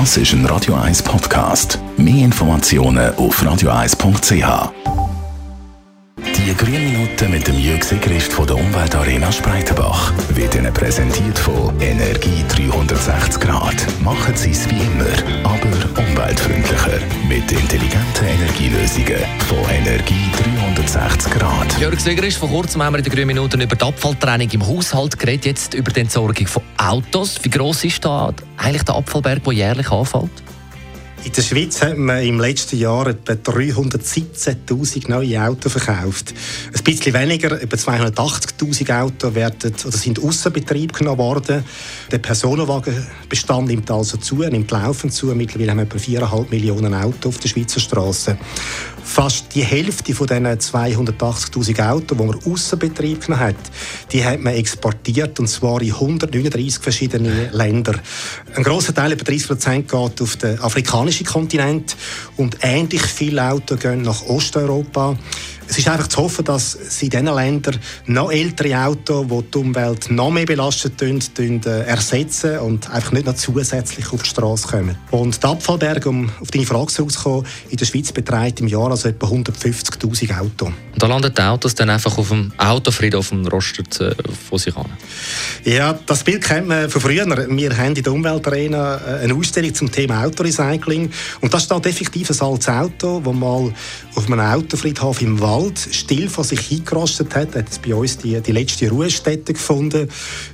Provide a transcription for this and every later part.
Das ist ein Radio 1 Podcast. Mehr Informationen auf radio1.ch. Die grünen Minuten mit dem Jürg von der Umweltarena Spreitenbach wird Ihnen präsentiert von Energie 360 Grad. Machen Sie es wie immer, aber umweltfreundlicher. Mit intelligenten Energielösungen von Energie 360 Grad. Jörg Sigrist, vor kurzem haben wir in den grünen Minuten über die Abfalltrennung im Haushalt geredet, jetzt über die Entsorgung von Autos. Wie gross ist da eigentlich der Abfallberg, der jährlich anfällt? In der Schweiz hat man im letzten Jahr etwa 317.000 neue Autos verkauft. Ein bisschen weniger, etwa 280.000 Autos werden, oder sind außer Betrieb genommen worden. Der Personenwagenbestand nimmt also zu, nimmt laufend zu. Mittlerweile haben wir etwa 4,5 Millionen Autos auf der Schweizer Straße. Fast die Hälfte von diesen 280.000 Autos, die man außer Betrieb hat, die hat man exportiert, und zwar in 139 verschiedene Länder. Ein grosser Teil, etwa 30 Prozent, geht auf den afrikanischen Kontinent und ähnlich viele Autos gehen nach Osteuropa. Es ist einfach zu hoffen, dass sie in diesen Ländern noch ältere Autos, die die Umwelt noch mehr belastet, äh, ersetzen und einfach nicht noch zusätzlich auf die Straße kommen. Und die Abfallberge, um auf deine Frage zurückzukommen, in der Schweiz beträgt im Jahr also etwa 150'000 Autos. Und da landen die Autos dann einfach auf dem Autofriedhof und rostet äh, von sich an? Ja, das Bild kennt man von früher. Wir haben in der Umweltarena äh, eine Ausstellung zum Thema Autorecycling. Und da steht effektiv ein altes Auto, das mal auf einem Autofriedhof im Wald Wald still vor sich hingerostet hat. Hat bei uns die, die letzte Ruhestätte gefunden.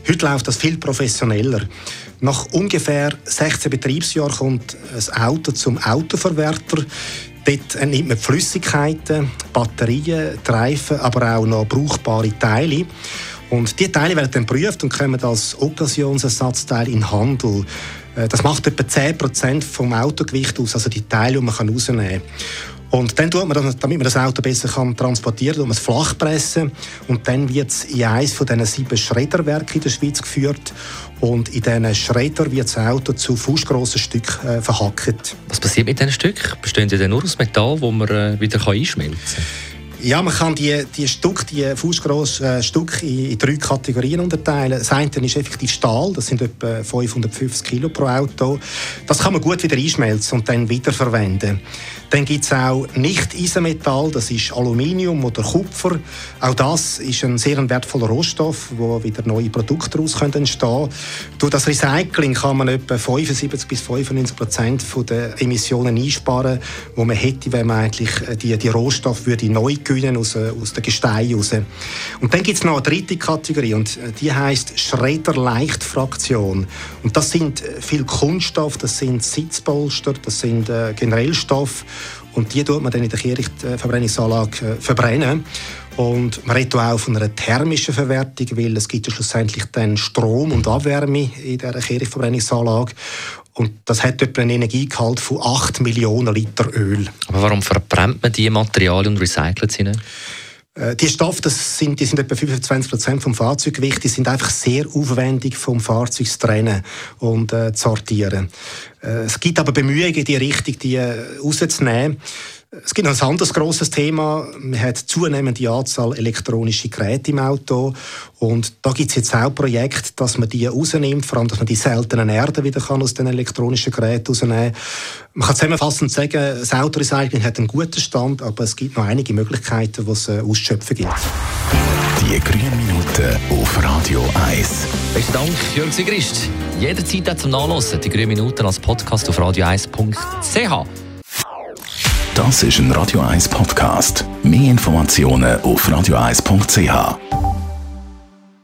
Heute läuft das viel professioneller. Nach ungefähr 16 Betriebsjahren kommt ein Auto zum Autoverwerter. Dort entnimmt man Flüssigkeiten, Batterien, Reifen, aber auch noch brauchbare Teile. Und diese Teile werden dann geprüft und kommen als Occasionsersatzteil in den Handel. Äh, das macht etwa 10% vom Autogewicht aus, also die Teile, die man rausnehmen kann. Und dann tut man das, damit man das Auto besser kann transportieren kann, man es flach pressen und dann wird es in eines von diesen sieben Schredderwerken in der Schweiz geführt und in diesen Schredder wird das Auto zu fußgrossen Stücken äh, verhackt. Was passiert mit diesen Stücken? Bestehen die dann nur aus Metall, wo man äh, wieder einschmelzen kann? Ja, man kann die, die Stück, die fußgrossen äh, Stücke in, in, drei Kategorien unterteilen. Das eine ist effektiv Stahl, das sind etwa 550 Kilo pro Auto. Das kann man gut wieder einschmelzen und dann wiederverwenden. Dann gibt es auch Nicht-Eisenmetall, das ist Aluminium oder Kupfer. Auch das ist ein sehr wertvoller Rohstoff, wo wieder neue Produkte daraus entstehen können. Durch das Recycling kann man etwa 75 bis 95 Prozent der Emissionen einsparen, die man hätte, wenn man eigentlich die, die Rohstoffe würde neu gewinnen aus, aus den Gesteinen raus. Und dann gibt es noch eine dritte Kategorie und die heißt Schredder-Leichtfraktion. Und das sind viel Kunststoff, das sind Sitzpolster, das sind äh, generell Stoff und die tut man dann in der Kirchverbrennungsanlage äh, verbrennen. Und man redet auch von einer thermischen Verwertung, weil es gibt ja schlussendlich dann Strom und Abwärme in dieser Kirchverbrennungsanlage. Und das hat etwa einen Energiegehalt von 8 Millionen Liter Öl. Aber warum verbrennt man diese Materialien und recycelt sie nicht? Äh, die Stoffe, das sind, die sind etwa 25 Prozent vom Fahrzeuggewicht. Die sind einfach sehr aufwendig vom Fahrzeug zu trennen und äh, zu sortieren. Äh, es gibt aber Bemühungen die Richtung, die äh, rauszunehmen. Es gibt noch ein anderes grosses Thema. Man hat zunehmende Anzahl elektronischer Geräte im Auto. Und da gibt es jetzt auch Projekte, dass man die rausnimmt, vor allem, dass man die seltenen Erden wieder kann aus den elektronischen Geräten rausnehmen. Man kann zusammenfassend sagen, das Autorecycling hat einen guten Stand, aber es gibt noch einige Möglichkeiten, die es äh, auszuschöpfen gibt. Die grünen Minuten auf Radio 1. Besten Dank, Jörg Sigrist. Jederzeit zum Nachlesen. Die grünen Minuten als Podcast auf radio1.ch. Das ist ein Radio 1 Podcast. Mehr Informationen auf radio1.ch.